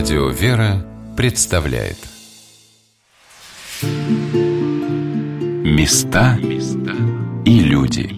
Радио «Вера» представляет Места и люди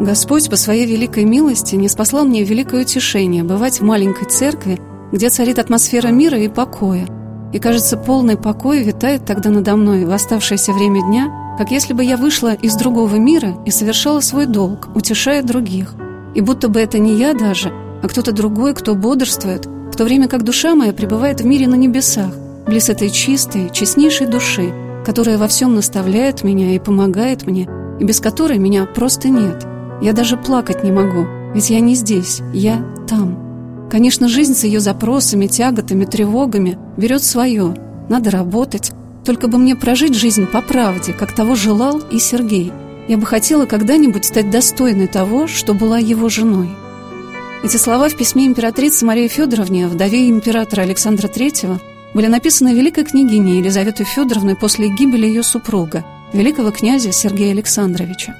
Господь по своей великой милости не спаслал мне великое утешение бывать в маленькой церкви, где царит атмосфера мира и покоя. И, кажется, полный покой витает тогда надо мной в оставшееся время дня – как если бы я вышла из другого мира и совершала свой долг, утешая других. И будто бы это не я даже, а кто-то другой, кто бодрствует, в то время как душа моя пребывает в мире на небесах, близ этой чистой, честнейшей души, которая во всем наставляет меня и помогает мне, и без которой меня просто нет. Я даже плакать не могу, ведь я не здесь, я там. Конечно, жизнь с ее запросами, тяготами, тревогами берет свое. Надо работать, только бы мне прожить жизнь по правде, как того желал и Сергей. Я бы хотела когда-нибудь стать достойной того, что была его женой. Эти слова в письме императрицы Марии Федоровне, вдове императора Александра III, были написаны великой княгиней Елизаветой Федоровной после гибели ее супруга, великого князя Сергея Александровича.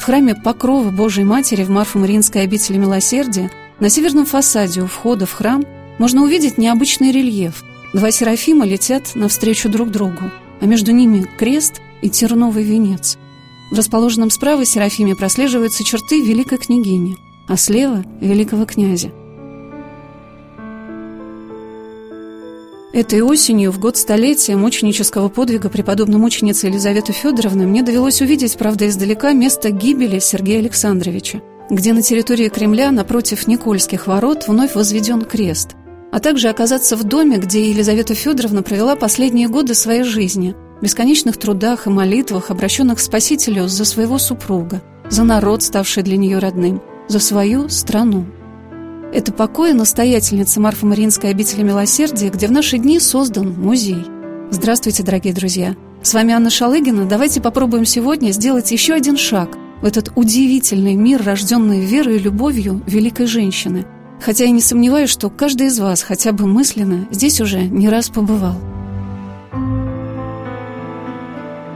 В храме Покрова Божией Матери в Марфо-Мариинской обители Милосердия на северном фасаде у входа в храм можно увидеть необычный рельеф – Два серафима летят навстречу друг другу, а между ними крест и терновый венец. В расположенном справа серафиме прослеживаются черты великой княгини, а слева — великого князя. Этой осенью, в год столетия мученического подвига преподобной мученицы Елизаветы Федоровны, мне довелось увидеть, правда, издалека место гибели Сергея Александровича, где на территории Кремля, напротив Никольских ворот, вновь возведен крест – а также оказаться в доме, где Елизавета Федоровна провела последние годы своей жизни, в бесконечных трудах и молитвах, обращенных к Спасителю за своего супруга, за народ, ставший для нее родным, за свою страну. Это покой настоятельницы Марфа-Мариинской обители Милосердия, где в наши дни создан музей. Здравствуйте, дорогие друзья! С вами Анна Шалыгина. Давайте попробуем сегодня сделать еще один шаг в этот удивительный мир, рожденный верой и любовью великой женщины – Хотя я не сомневаюсь, что каждый из вас хотя бы мысленно здесь уже не раз побывал.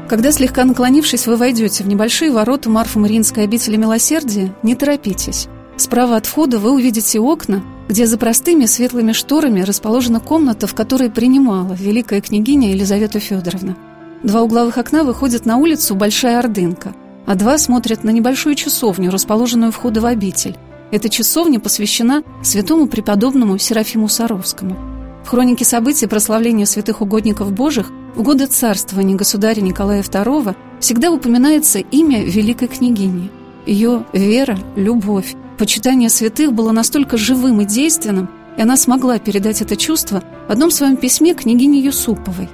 Когда, слегка наклонившись, вы войдете в небольшие ворота Марфа-Мариинской обители Милосердия, не торопитесь. Справа от входа вы увидите окна, где за простыми светлыми шторами расположена комната, в которой принимала великая княгиня Елизавета Федоровна. Два угловых окна выходят на улицу Большая Ордынка, а два смотрят на небольшую часовню, расположенную у входа в обитель. Эта часовня посвящена святому преподобному Серафиму Саровскому. В хронике событий прославления святых угодников Божьих в годы царствования государя Николая II всегда упоминается имя великой княгини. Ее вера, любовь, почитание святых было настолько живым и действенным, и она смогла передать это чувство в одном своем письме княгине Юсуповой.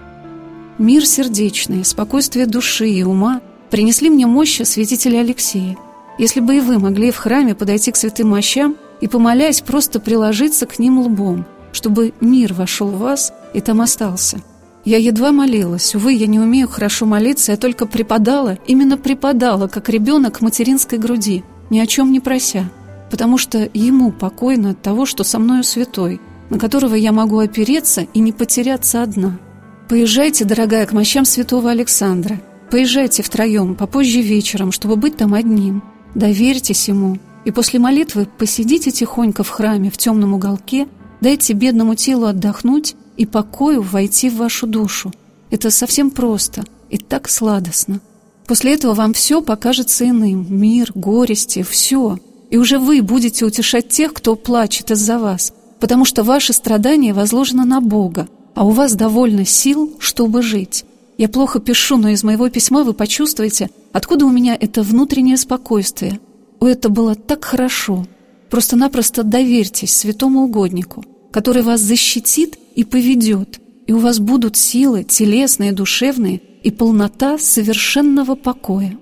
«Мир сердечный, спокойствие души и ума принесли мне мощи святителя Алексея. Если бы и вы могли в храме подойти к святым мощам и, помолясь, просто приложиться к ним лбом, чтобы мир вошел в вас и там остался. Я едва молилась. Увы, я не умею хорошо молиться, я только преподала, именно преподала, как ребенок к материнской груди, ни о чем не прося, потому что ему покойно от того, что со мною святой, на которого я могу опереться и не потеряться одна. Поезжайте, дорогая, к мощам святого Александра. Поезжайте втроем, попозже вечером, чтобы быть там одним. Доверьтесь ему, и после молитвы посидите тихонько в храме в темном уголке, дайте бедному телу отдохнуть и покою войти в вашу душу. Это совсем просто и так сладостно. После этого вам все покажется иным. Мир, горести, все. И уже вы будете утешать тех, кто плачет из-за вас, потому что ваше страдание возложено на Бога, а у вас довольно сил, чтобы жить. Я плохо пишу, но из моего письма вы почувствуете, откуда у меня это внутреннее спокойствие. О, это было так хорошо. Просто-напросто доверьтесь святому угоднику, который вас защитит и поведет, и у вас будут силы телесные, душевные и полнота совершенного покоя.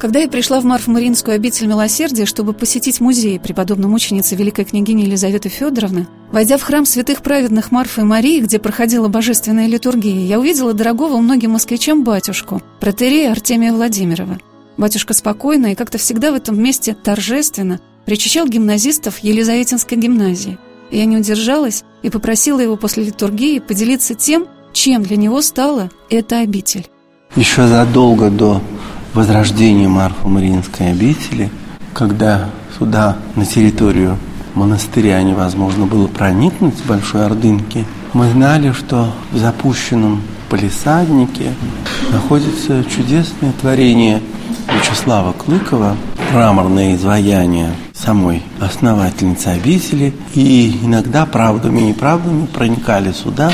Когда я пришла в Марф-Мариинскую обитель милосердия, чтобы посетить музей преподобной мученицы великой княгини Елизаветы Федоровны, войдя в храм святых праведных Марфы и Марии, где проходила божественная литургия, я увидела дорогого многим москвичам батюшку, протерея Артемия Владимирова. Батюшка спокойно и как-то всегда в этом месте торжественно причащал гимназистов Елизаветинской гимназии. Я не удержалась и попросила его после литургии поделиться тем, чем для него стала эта обитель. Еще задолго до возрождения Марфа-Мариинской обители, когда сюда, на территорию монастыря, невозможно было проникнуть с Большой Ордынки, мы знали, что в запущенном полисаднике находится чудесное творение Вячеслава Клыкова, мраморное изваяние самой основательницы обители, и иногда правдами и неправдами проникали сюда,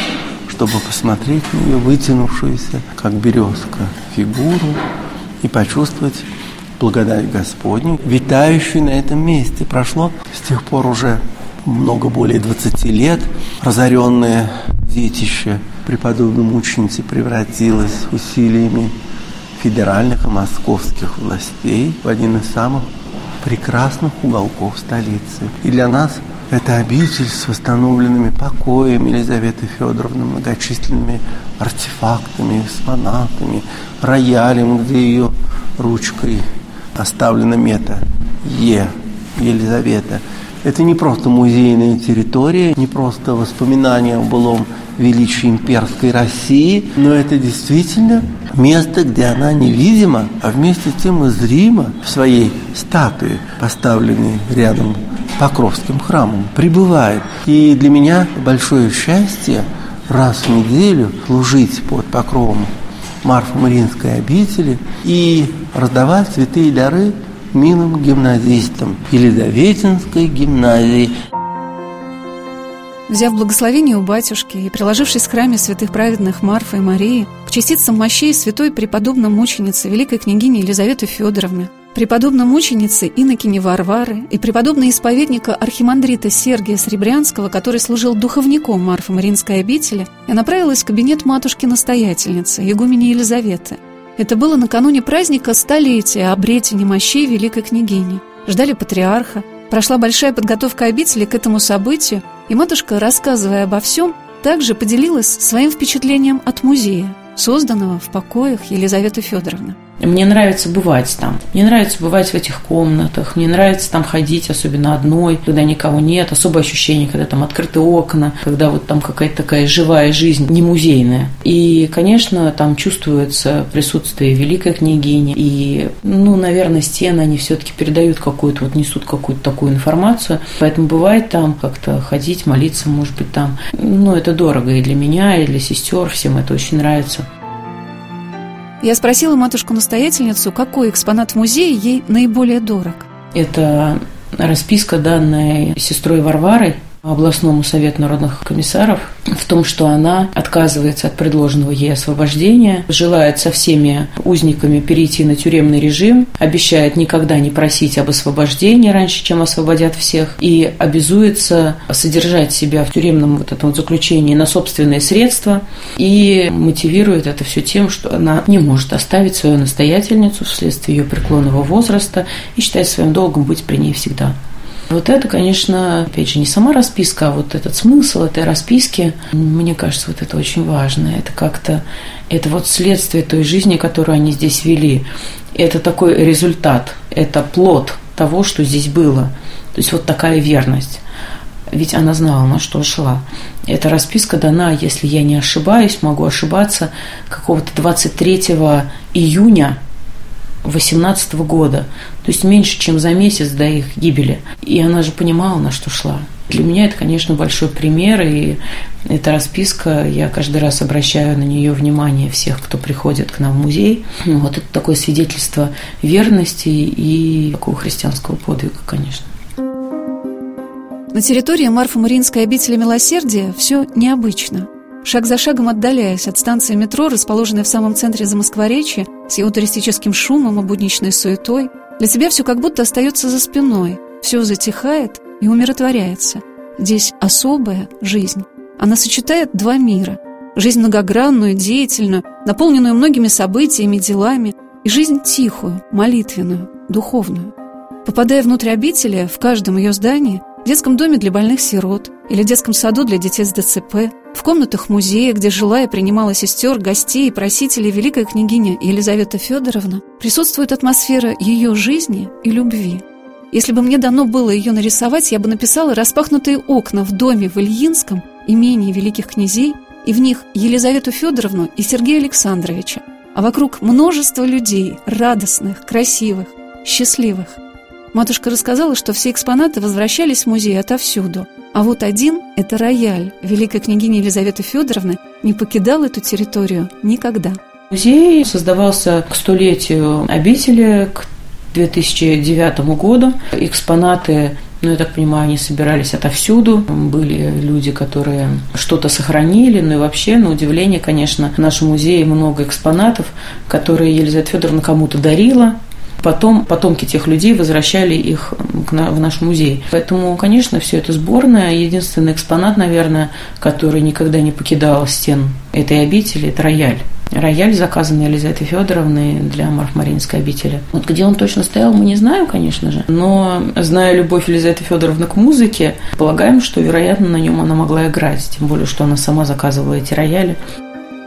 чтобы посмотреть на ее вытянувшуюся, как березка, фигуру и почувствовать благодать Господню, витающую на этом месте. Прошло с тех пор уже много более 20 лет. Разоренное детище преподобной мученицы превратилось усилиями федеральных и московских властей в один из самых прекрасных уголков столицы. И для нас это обитель с восстановленными покоями Елизаветы Федоровны, многочисленными артефактами, экспонатами, роялем, где ее ручкой оставлена мета Е, Елизавета. Это не просто музейная территория, не просто воспоминания о былом величии имперской России, но это действительно место, где она невидима, а вместе с тем и зрима в своей статуе, поставленной рядом Покровским храмом, пребывает. И для меня большое счастье раз в неделю служить под покровом Марфа-Мариинской обители и раздавать святые дары милым гимназистам Елизаветинской гимназии. Взяв благословение у батюшки и приложившись в храме святых праведных Марфа и Марии к частицам мощей святой преподобной мученицы великой княгини Елизаветы Федоровны, преподобной мученицы Инокини Варвары и преподобной исповедника архимандрита Сергия Сребрянского, который служил духовником Марфы Маринской обители, я направилась в кабинет матушки-настоятельницы, игумени Елизаветы. Это было накануне праздника столетия обретения мощей великой княгини. Ждали патриарха, прошла большая подготовка обители к этому событию, и матушка, рассказывая обо всем, также поделилась своим впечатлением от музея, созданного в покоях Елизаветы Федоровны. Мне нравится бывать там. Мне нравится бывать в этих комнатах. Мне нравится там ходить, особенно одной, когда никого нет. Особое ощущение, когда там открыты окна, когда вот там какая-то такая живая жизнь, не музейная. И, конечно, там чувствуется присутствие великой княгини. И, ну, наверное, стены, они все-таки передают какую-то, вот несут какую-то такую информацию. Поэтому бывает там как-то ходить, молиться, может быть, там. Ну, это дорого и для меня, и для сестер. Всем это очень нравится. Я спросила матушку-настоятельницу, какой экспонат в музее ей наиболее дорог. Это расписка, данная сестрой Варварой областному совету народных комиссаров в том, что она отказывается от предложенного ей освобождения, желает со всеми узниками перейти на тюремный режим, обещает никогда не просить об освобождении раньше, чем освободят всех, и обязуется содержать себя в тюремном вот этом вот заключении на собственные средства и мотивирует это все тем, что она не может оставить свою настоятельницу вследствие ее преклонного возраста и считает своим долгом быть при ней всегда. Вот это, конечно, опять же, не сама расписка, а вот этот смысл этой расписки, мне кажется, вот это очень важно. Это как-то, это вот следствие той жизни, которую они здесь вели. Это такой результат, это плод того, что здесь было. То есть вот такая верность. Ведь она знала, на что шла. Эта расписка дана, если я не ошибаюсь, могу ошибаться, какого-то 23 июня 18 года, то есть меньше, чем за месяц до их гибели. И она же понимала, на что шла. Для меня это, конечно, большой пример, и эта расписка, я каждый раз обращаю на нее внимание всех, кто приходит к нам в музей. Вот это такое свидетельство верности и такого христианского подвига, конечно. На территории Марфа-Мариинской обители Милосердия все необычно – Шаг за шагом отдаляясь от станции метро, расположенной в самом центре Замоскворечья, с его туристическим шумом и будничной суетой, для тебя все как будто остается за спиной, все затихает и умиротворяется. Здесь особая жизнь. Она сочетает два мира. Жизнь многогранную, деятельную, наполненную многими событиями, делами, и жизнь тихую, молитвенную, духовную. Попадая внутрь обители, в каждом ее здании, детском доме для больных сирот или детском саду для детей с ДЦП, в комнатах музея, где жила и принимала сестер, гостей и просителей великая княгиня Елизавета Федоровна, присутствует атмосфера ее жизни и любви. Если бы мне дано было ее нарисовать, я бы написала распахнутые окна в доме в Ильинском, имении великих князей, и в них Елизавету Федоровну и Сергея Александровича, а вокруг множество людей, радостных, красивых, счастливых. Матушка рассказала, что все экспонаты возвращались в музей отовсюду, а вот один – это рояль. Великая княгиня Елизавета Федоровна не покидал эту территорию никогда. Музей создавался к столетию обители, к 2009 году. Экспонаты ну, я так понимаю, они собирались отовсюду. Были люди, которые что-то сохранили. Ну и вообще, на удивление, конечно, в нашем музее много экспонатов, которые Елизавета Федоровна кому-то дарила. Потом потомки тех людей возвращали их в наш музей. Поэтому, конечно, все это сборное. Единственный экспонат, наверное, который никогда не покидал стен этой обители, это рояль. Рояль, заказанный Елизаветой Федоровной для Марфмаринской обители. Вот где он точно стоял, мы не знаем, конечно же. Но, зная любовь Елизаветы Федоровны к музыке, полагаем, что, вероятно, на нем она могла играть. Тем более, что она сама заказывала эти рояли.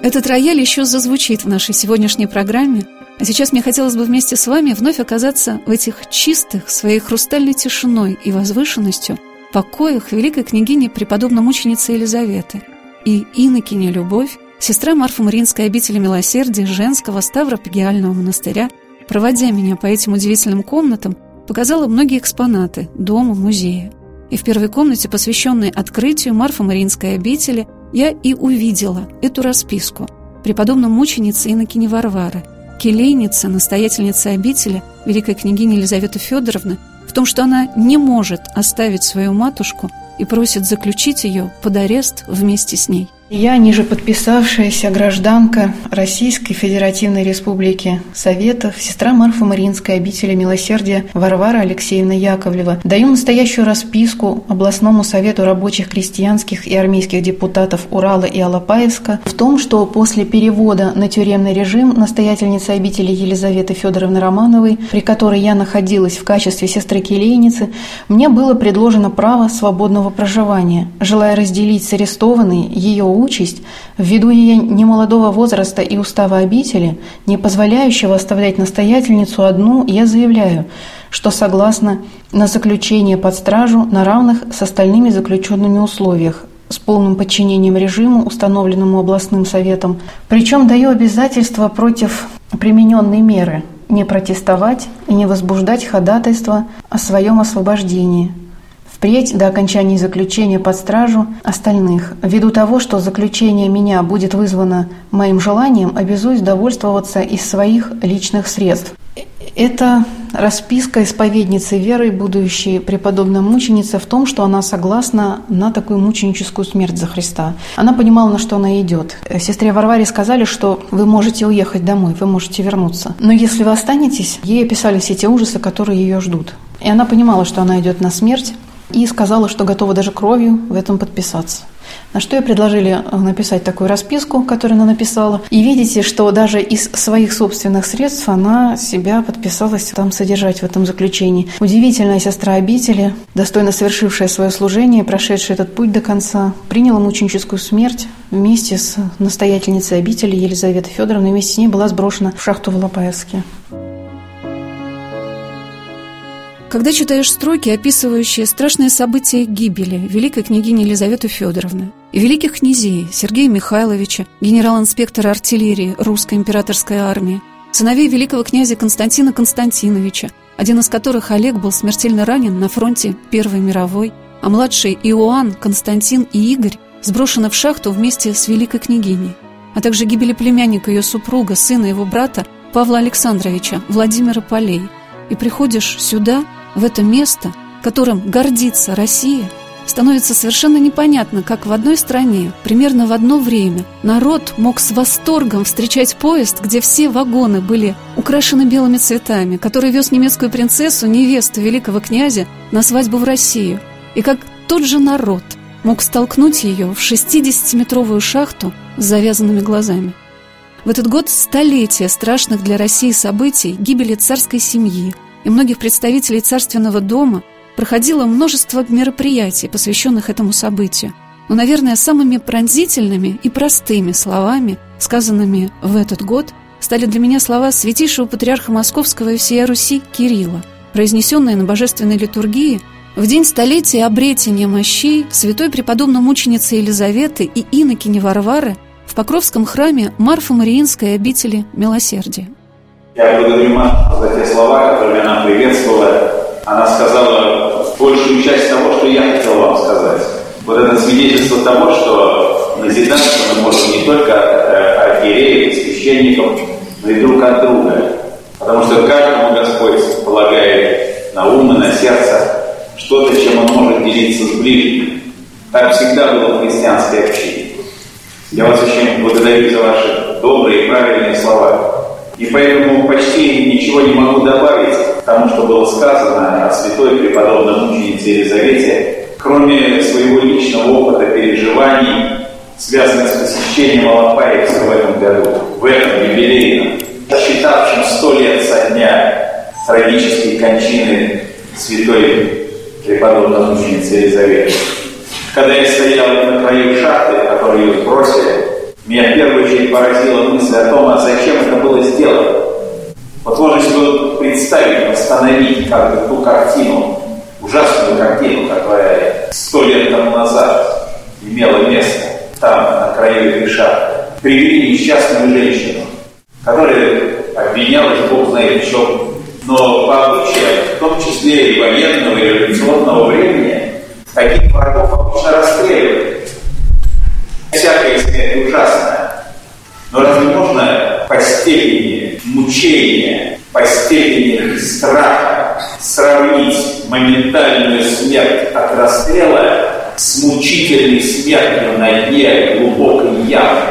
Этот рояль еще зазвучит в нашей сегодняшней программе. А сейчас мне хотелось бы вместе с вами вновь оказаться в этих чистых, своей хрустальной тишиной и возвышенностью покоях великой княгини преподобной мученицы Елизаветы и инокиня Любовь Сестра Марфа Мариинской обители милосердия женского Ставропегиального монастыря, проводя меня по этим удивительным комнатам, показала многие экспонаты дома, музея. И в первой комнате, посвященной открытию Марфа Мариинской обители, я и увидела эту расписку преподобной мученицы Иннокени Варвары, келейницы, настоятельницы обители, великой княгини Елизаветы Федоровны, в том, что она не может оставить свою матушку и просит заключить ее под арест вместе с ней. Я, ниже подписавшаяся гражданка Российской Федеративной Республики Советов, сестра Марфа Мариинской обители милосердия Варвара Алексеевна Яковлева, даю настоящую расписку областному совету рабочих крестьянских и армейских депутатов Урала и Алапаевска в том, что после перевода на тюремный режим настоятельницы обители Елизаветы Федоровны Романовой, при которой я находилась в качестве сестры-келейницы, мне было предложено право свободного проживания. Желая разделить с арестованной ее участь, ввиду ее немолодого возраста и устава обители, не позволяющего оставлять настоятельницу одну, я заявляю, что согласна на заключение под стражу на равных с остальными заключенными условиях, с полным подчинением режиму, установленному областным советом. Причем даю обязательство против примененной меры не протестовать и не возбуждать ходатайство о своем освобождении – впредь до окончания заключения под стражу остальных. Ввиду того, что заключение меня будет вызвано моим желанием, обязуюсь довольствоваться из своих личных средств. Это расписка исповедницы веры, будущей преподобной мученицы, в том, что она согласна на такую мученическую смерть за Христа. Она понимала, на что она идет. Сестре Варваре сказали, что вы можете уехать домой, вы можете вернуться. Но если вы останетесь, ей описали все те ужасы, которые ее ждут. И она понимала, что она идет на смерть, и сказала, что готова даже кровью в этом подписаться. На что ей предложили э, написать такую расписку, которую она написала. И видите, что даже из своих собственных средств она себя подписалась там содержать в этом заключении. Удивительная сестра обители, достойно совершившая свое служение, прошедшая этот путь до конца, приняла мученическую смерть вместе с настоятельницей обители Елизаветой Федоровной. Вместе с ней была сброшена в шахту в Лопаевске. Когда читаешь строки, описывающие страшные события гибели великой княгини Елизаветы Федоровны и великих князей Сергея Михайловича, генерал-инспектора артиллерии русской императорской армии, сыновей великого князя Константина Константиновича, один из которых Олег был смертельно ранен на фронте Первой мировой, а младший Иоанн, Константин и Игорь сброшены в шахту вместе с великой княгиней, а также гибели племянника ее супруга, сына его брата Павла Александровича, Владимира Полей. И приходишь сюда – в это место, которым гордится Россия, становится совершенно непонятно, как в одной стране, примерно в одно время, народ мог с восторгом встречать поезд, где все вагоны были украшены белыми цветами, который вез немецкую принцессу, невесту великого князя, на свадьбу в Россию, и как тот же народ мог столкнуть ее в 60-метровую шахту с завязанными глазами. В этот год столетия страшных для России событий гибели царской семьи – и многих представителей царственного дома проходило множество мероприятий, посвященных этому событию. Но, наверное, самыми пронзительными и простыми словами, сказанными в этот год, стали для меня слова святейшего патриарха Московского и всея Руси Кирилла, произнесенные на божественной литургии в день столетия обретения мощей святой преподобной мученицы Елизаветы и инокини Варвары в Покровском храме Марфа-Мариинской обители Милосердия. Я благодарю Машу за те слова, которыми она приветствовала. Она сказала большую часть того, что я хотел вам сказать. Вот это свидетельство того, что назидаться мы можем не только от архиереев, священников, но и друг от друга. Потому что каждому Господь полагает на ум и на сердце что-то, чем он может делиться с ближним. Так всегда было в христианской общине. Я вас очень благодарю за ваши добрые и правильные слова. И поэтому почти ничего не могу добавить к тому, что было сказано о святой преподобной мученице Елизавете, кроме своего личного опыта переживаний, связанных с посещением Алапаевска в этом году, в этом юбилейном, считавшим сто лет со дня трагической кончины святой преподобной мученицы Елизаветы. Когда я стоял на краю шахты, которую ее сбросили, меня в первую очередь поразила мысль о том, а зачем это было сделано. Вот можно себе представить, восстановить как бы ту картину, ужасную картину, которая сто лет тому назад имела место там, на краю шахты. Привели несчастную женщину, которая обвинялась, Бог знает в но по обычаям, в том числе и военного, и революционного времени, таких врагов обычно расстреливают. Всякая смерть ужасная. Но разве можно по степени мучения, по степени страха сравнить моментальную смерть от расстрела с мучительной смертью на дне глубокой ямы?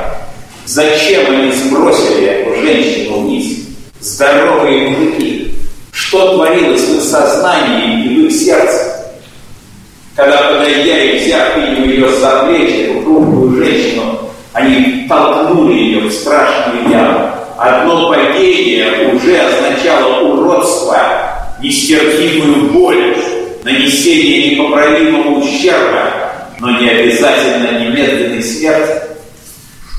Зачем они сбросили эту женщину вниз? Здоровые мужики. Что творилось в их сознании и в их сердце? Когда, подойдя и взяв ее за плечи, эту хрупкую женщину, они толкнули ее в страшную яму. Одно падение уже означало уродство, нестерпимую боль, нанесение непоправимого ущерба, но не обязательно немедленный смерть.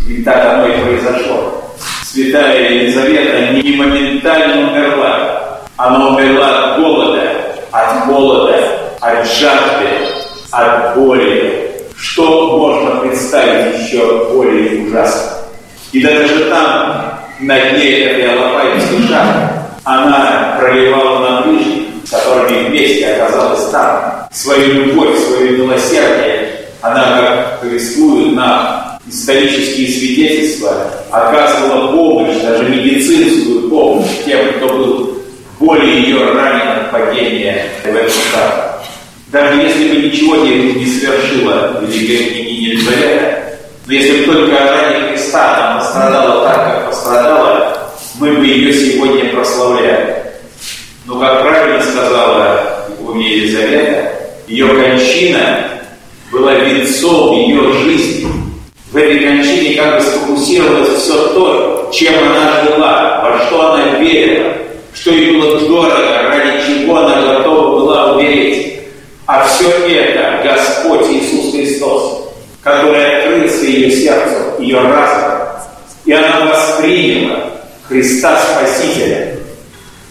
И так оно и произошло. Святая Елизавета не моментально умерла. Она умерла от голода, от голода, от жажды, от боли. Что можно представить еще более ужасно? И даже там, на дне этой алапаевской шахты, она проливала на ближних, с которыми вместе оказалась там, свою любовь, свое милосердие. Она, как повествует на исторические свидетельства, оказывала помощь, даже медицинскую помощь тем, кто был более ее ранен от падения в эту шахту. Даже если бы ничего не, не совершила великая княгиня Елизавета, но если бы только ради Христа там пострадала так, как пострадала, мы бы ее сегодня прославляли. Но, как правильно сказала Икуния Елизавета, ее кончина была венцом ее жизни. В этой кончине как бы сфокусировалось все то, чем она жила, во что она верила, что ей было дорого, ради чего она готова была умереть. А все это Господь Иисус Христос, который открылся ее сердцу, ее разуму, и она восприняла Христа Спасителя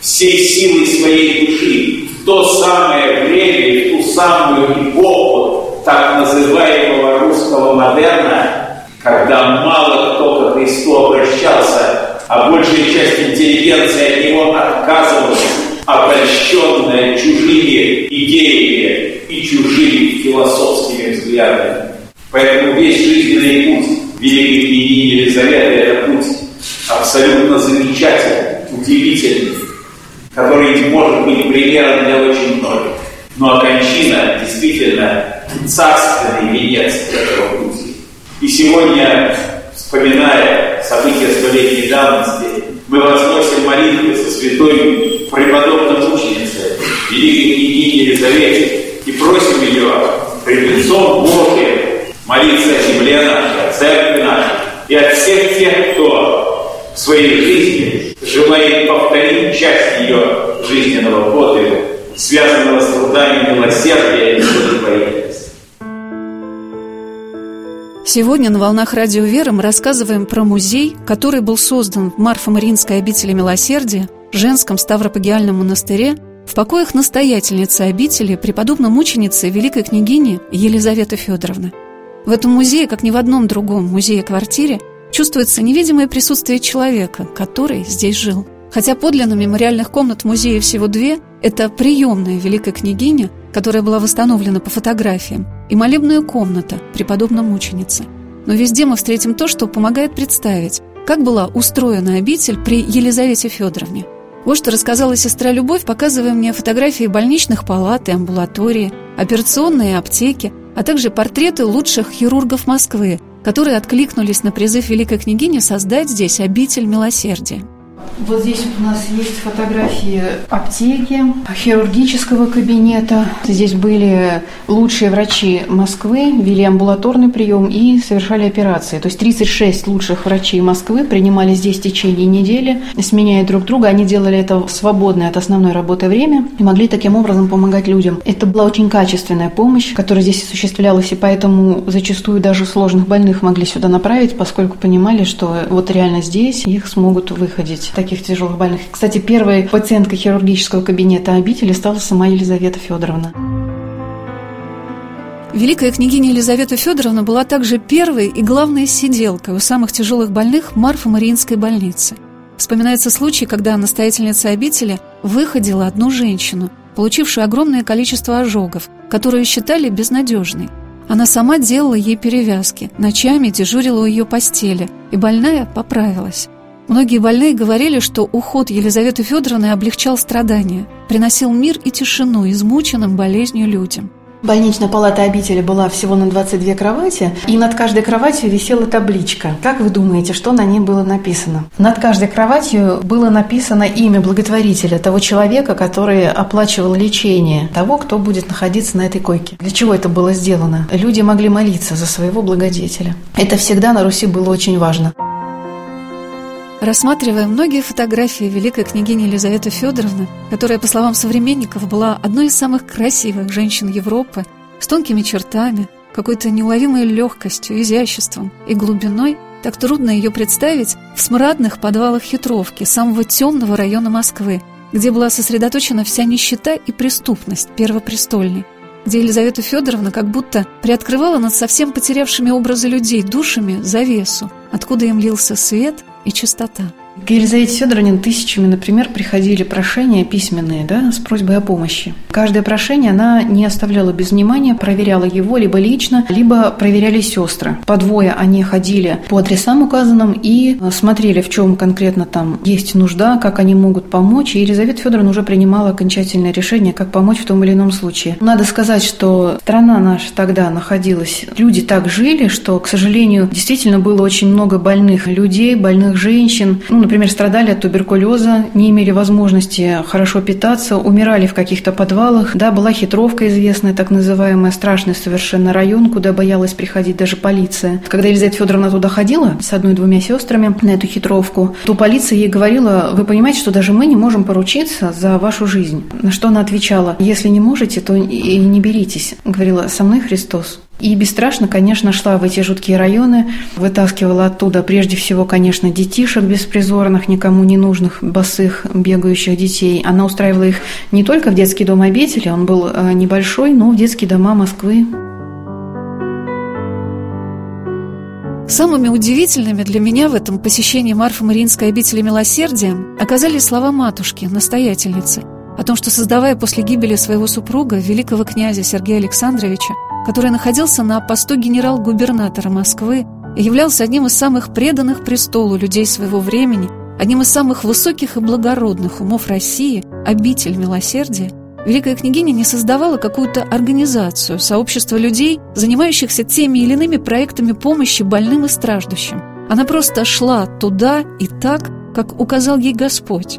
всей силой своей души в то самое время, в ту самую эпоху так называемого русского модерна, когда мало кто к Христу обращался, а большая часть интеллигенции от него отказывалась, обольщенная чужими идеями и чужими философскими взглядами. Поэтому весь жизненный путь великой княгини Елизаветы – это путь абсолютно замечательный, удивительный, который может быть примером для очень многих. Но окончина действительно царственный венец этого пути. И сегодня, вспоминая события столетней давности, мы возносим молитвы со святой преподобной мученицей, великой княгини Елизавете, и просим ее пред лицом Божьим молиться о земле нашей, о церкви нашей и от всех тех, кто своей жизни желает повторить часть ее жизненного подвига, связанного с трудами милосердия и благотворительности. Сегодня на «Волнах Радио Веры» мы рассказываем про музей, который был создан в Марфо-Мариинской обители Милосердия, женском Ставропагиальном монастыре, в покоях настоятельницы обители, преподобной мученицы великой княгини Елизаветы Федоровны. В этом музее, как ни в одном другом музее-квартире, чувствуется невидимое присутствие человека, который здесь жил. Хотя подлинно мемориальных комнат в музее всего две, это приемная великой княгиня, которая была восстановлена по фотографиям, и молебная комната преподобной мученицы. Но везде мы встретим то, что помогает представить, как была устроена обитель при Елизавете Федоровне. Вот что рассказала сестра Любовь, показывая мне фотографии больничных палат и амбулатории, операционные аптеки, а также портреты лучших хирургов Москвы, которые откликнулись на призыв великой княгини создать здесь обитель милосердия. Вот здесь у нас есть фотографии аптеки, хирургического кабинета. Здесь были лучшие врачи Москвы, вели амбулаторный прием и совершали операции. То есть 36 лучших врачей Москвы принимали здесь в течение недели, сменяя друг друга. Они делали это в свободное от основной работы время и могли таким образом помогать людям. Это была очень качественная помощь, которая здесь осуществлялась, и поэтому зачастую даже сложных больных могли сюда направить, поскольку понимали, что вот реально здесь их смогут выходить таких тяжелых больных. Кстати, первой пациенткой хирургического кабинета обители стала сама Елизавета Федоровна. Великая княгиня Елизавета Федоровна была также первой и главной сиделкой у самых тяжелых больных Марфа-Мариинской больницы. Вспоминается случай, когда настоятельница обители выходила одну женщину, получившую огромное количество ожогов, которую считали безнадежной. Она сама делала ей перевязки, ночами дежурила у ее постели, и больная поправилась. Многие больные говорили, что уход Елизаветы Федоровны облегчал страдания, приносил мир и тишину измученным болезнью людям. Больничная палата обители была всего на 22 кровати, и над каждой кроватью висела табличка. Как вы думаете, что на ней было написано? Над каждой кроватью было написано имя благотворителя, того человека, который оплачивал лечение, того, кто будет находиться на этой койке. Для чего это было сделано? Люди могли молиться за своего благодетеля. Это всегда на Руси было очень важно. Рассматривая многие фотографии великой княгини Елизаветы Федоровны, которая, по словам современников, была одной из самых красивых женщин Европы, с тонкими чертами, какой-то неуловимой легкостью, изяществом и глубиной, так трудно ее представить в смрадных подвалах хитровки самого темного района Москвы, где была сосредоточена вся нищета и преступность первопрестольной, где Елизавета Федоровна как будто приоткрывала над совсем потерявшими образы людей душами завесу, откуда им лился свет и чистота. К Елизавете Федоровне тысячами, например, приходили прошения письменные да, с просьбой о помощи. Каждое прошение она не оставляла без внимания, проверяла его либо лично, либо проверяли сестры. По двое они ходили по адресам указанным и смотрели, в чем конкретно там есть нужда, как они могут помочь. И Елизавета Федоровна уже принимала окончательное решение, как помочь в том или ином случае. Надо сказать, что страна наша тогда находилась, люди так жили, что, к сожалению, действительно было очень много больных людей, больных женщин. Ну, например, страдали от туберкулеза, не имели возможности хорошо питаться, умирали в каких-то подвалах. Да, была хитровка известная, так называемая, страшный совершенно район, куда боялась приходить даже полиция. Когда Елизавета Федоровна туда ходила с одной-двумя сестрами на эту хитровку, то полиция ей говорила, вы понимаете, что даже мы не можем поручиться за вашу жизнь. На что она отвечала, если не можете, то и не беритесь. Говорила, со мной Христос. И бесстрашно, конечно, шла в эти жуткие районы, вытаскивала оттуда прежде всего, конечно, детишек беспризорных, никому не нужных, босых, бегающих детей. Она устраивала их не только в детский дом обители, он был э, небольшой, но в детские дома Москвы. Самыми удивительными для меня в этом посещении Марфы Мариинской обители милосердия оказались слова матушки, настоятельницы, о том, что, создавая после гибели своего супруга, великого князя Сергея Александровича, который находился на посту генерал-губернатора Москвы и являлся одним из самых преданных престолу людей своего времени, одним из самых высоких и благородных умов России, обитель милосердия, Великая княгиня не создавала какую-то организацию, сообщество людей, занимающихся теми или иными проектами помощи больным и страждущим. Она просто шла туда и так, как указал ей Господь.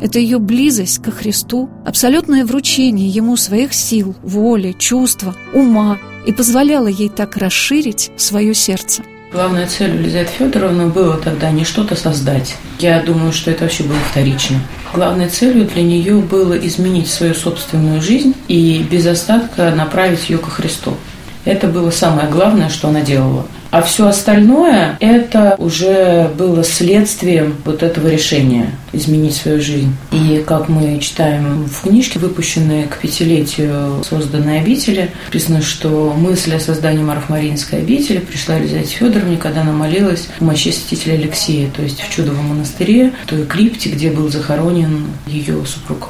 Это ее близость ко Христу, абсолютное вручение Ему своих сил, воли, чувства, ума и позволяло ей так расширить свое сердце. Главная цель Елизаветы Федоровны было тогда не что-то создать. Я думаю, что это вообще было вторично. Главной целью для нее было изменить свою собственную жизнь и без остатка направить ее ко Христу. Это было самое главное, что она делала. А все остальное – это уже было следствием вот этого решения изменить свою жизнь. И как мы читаем в книжке, выпущенной к пятилетию созданной обители, написано, что мысль о создании Марфмаринской обители пришла Елизавете Федоровне, когда она молилась в мощи святителя Алексея, то есть в Чудовом монастыре, в той крипте, где был захоронен ее супруг.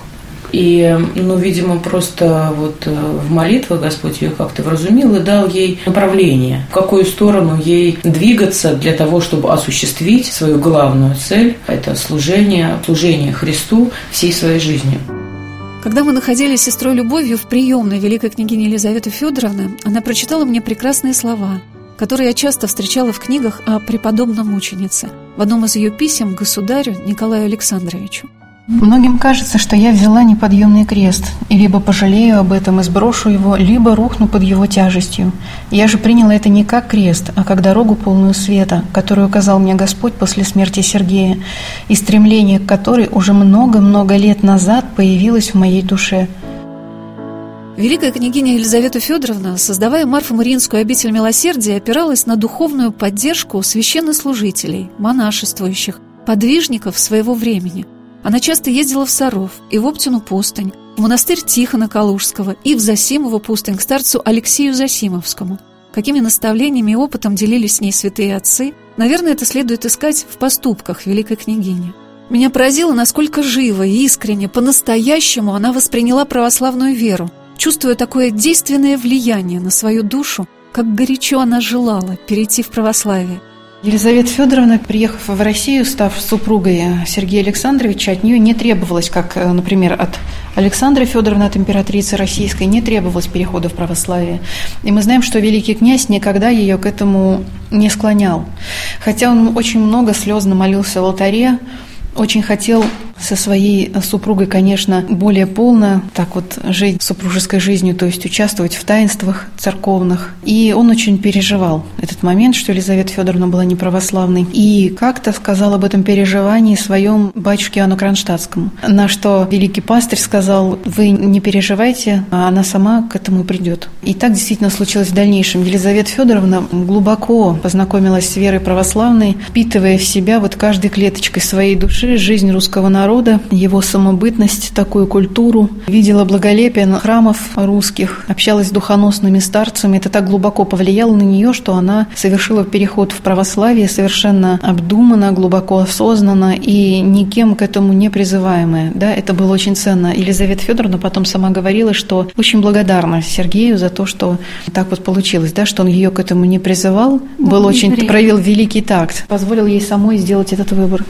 И, ну, видимо, просто вот э, в молитвах Господь ее как-то вразумил и дал ей направление, в какую сторону ей двигаться для того, чтобы осуществить свою главную цель – это служение, служение Христу всей своей жизнью. Когда мы находились с сестрой Любовью в приемной великой княгини Елизаветы Федоровны, она прочитала мне прекрасные слова, которые я часто встречала в книгах о преподобном мученице в одном из ее писем государю Николаю Александровичу. Многим кажется, что я взяла неподъемный крест, и либо пожалею об этом и сброшу его, либо рухну под его тяжестью. Я же приняла это не как крест, а как дорогу полную света, которую указал мне Господь после смерти Сергея, и стремление к которой уже много-много лет назад появилось в моей душе. Великая княгиня Елизавета Федоровна, создавая Марфу-Мариинскую обитель милосердия, опиралась на духовную поддержку священнослужителей, монашествующих, подвижников своего времени – она часто ездила в Саров и в Оптину пустынь, в монастырь Тихона Калужского и в Засимову пустынь к старцу Алексею Засимовскому. Какими наставлениями и опытом делились с ней святые отцы, наверное, это следует искать в поступках великой княгини. Меня поразило, насколько живо и искренне, по-настоящему она восприняла православную веру, чувствуя такое действенное влияние на свою душу, как горячо она желала перейти в православие – Елизавета Федоровна, приехав в Россию, став супругой Сергея Александровича, от нее не требовалось, как, э, например, от Александры Федоровны, от императрицы российской, не требовалось перехода в православие. И мы знаем, что великий князь никогда ее к этому не склонял. Хотя он очень много слезно молился в алтаре, очень хотел со своей супругой, конечно, более полно так вот жить супружеской жизнью, то есть участвовать в таинствах церковных. И он очень переживал этот момент, что Елизавета Федоровна была неправославной. И как-то сказал об этом переживании своем батюшке Иоанну Кронштадтскому. На что великий пастырь сказал, вы не переживайте, а она сама к этому придет. И так действительно случилось в дальнейшем. Елизавета Федоровна глубоко познакомилась с верой православной, впитывая в себя вот каждой клеточкой своей души жизнь русского народа, его самобытность, такую культуру. Видела благолепие храмов русских, общалась с духоносными старцами. Это так глубоко повлияло на нее, что она совершила переход в православие совершенно обдуманно, глубоко осознанно и никем к этому не призываемая. Да, это было очень ценно. Елизавета Федоровна потом сама говорила, что очень благодарна Сергею за то, что так вот получилось, да, что он ее к этому не призывал, был очень, проявил великий такт, позволил ей самой сделать этот выбор.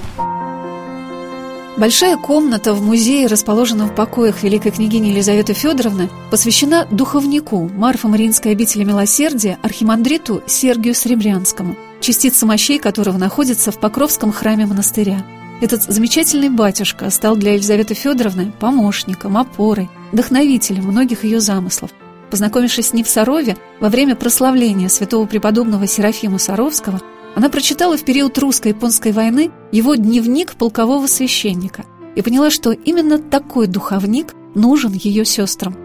Большая комната в музее, расположенном в покоях великой княгини Елизаветы Федоровны, посвящена духовнику Марфа-Мариинской обители милосердия архимандриту Сергию Сребрянскому, частица мощей которого находится в Покровском храме монастыря. Этот замечательный батюшка стал для Елизаветы Федоровны помощником, опорой, вдохновителем многих ее замыслов. Познакомившись с ним в Сарове, во время прославления святого преподобного Серафима Саровского, она прочитала в период русско-японской войны его дневник полкового священника и поняла, что именно такой духовник нужен ее сестрам.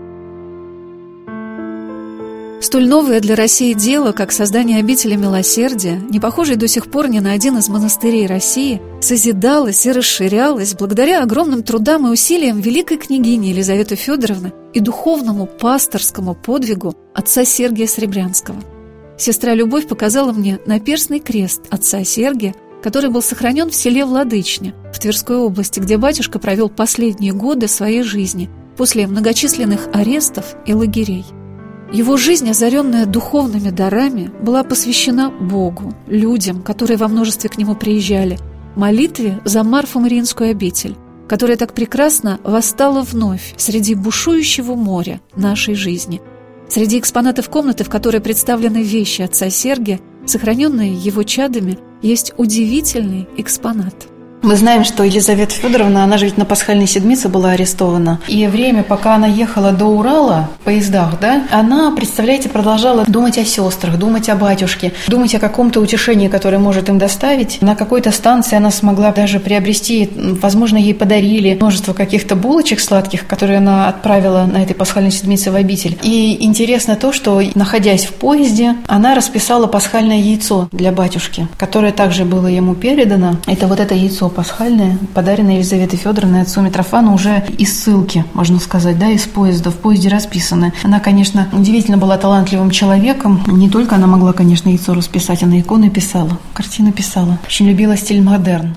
Столь новое для России дело, как создание обители милосердия, не похожей до сих пор ни на один из монастырей России, созидалось и расширялось благодаря огромным трудам и усилиям великой княгини Елизаветы Федоровны и духовному пасторскому подвигу отца Сергия Сребрянского – Сестра Любовь показала мне наперстный крест отца Сергия, который был сохранен в селе Владычне, в Тверской области, где батюшка провел последние годы своей жизни после многочисленных арестов и лагерей. Его жизнь, озаренная духовными дарами, была посвящена Богу, людям, которые во множестве к нему приезжали, молитве за Марфу Мариинскую обитель, которая так прекрасно восстала вновь среди бушующего моря нашей жизни – Среди экспонатов комнаты, в которой представлены вещи отца Сергия, сохраненные его чадами, есть удивительный экспонат. Мы знаем, что Елизавета Федоровна, она же ведь на пасхальной седмице была арестована. И время, пока она ехала до Урала в поездах, да, она, представляете, продолжала думать о сестрах, думать о батюшке, думать о каком-то утешении, которое может им доставить. На какой-то станции она смогла даже приобрести, возможно, ей подарили множество каких-то булочек сладких, которые она отправила на этой пасхальной седмице в обитель. И интересно то, что, находясь в поезде, она расписала пасхальное яйцо для батюшки, которое также было ему передано. Это вот это яйцо пасхальное, подаренное Елизаветой Федоровной отцу Митрофану уже из ссылки, можно сказать, да, из поезда, в поезде расписано. Она, конечно, удивительно была талантливым человеком. Не только она могла, конечно, яйцо расписать, она иконы писала, картины писала. Очень любила стиль модерн.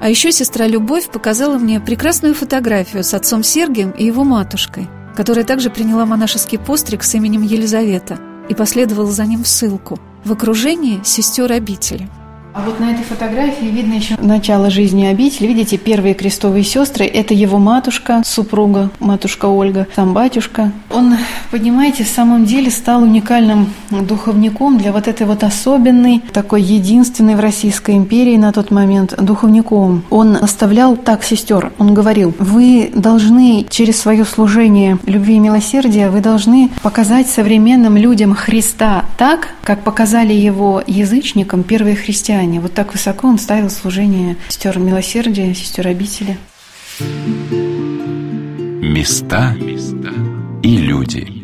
А еще сестра Любовь показала мне прекрасную фотографию с отцом Сергием и его матушкой, которая также приняла монашеский постриг с именем Елизавета и последовала за ним в ссылку в окружении сестер обители. А вот на этой фотографии видно еще начало жизни обители. Видите, первые крестовые сестры – это его матушка, супруга, матушка Ольга, сам батюшка. Он, понимаете, в самом деле стал уникальным духовником для вот этой вот особенной, такой единственной в Российской империи на тот момент духовником. Он оставлял так сестер, он говорил, вы должны через свое служение любви и милосердия, вы должны показать современным людям Христа так, как показали его язычникам первые христиане христиане. Вот так высоко он ставил служение сестер милосердия, сестер обители. Места и люди.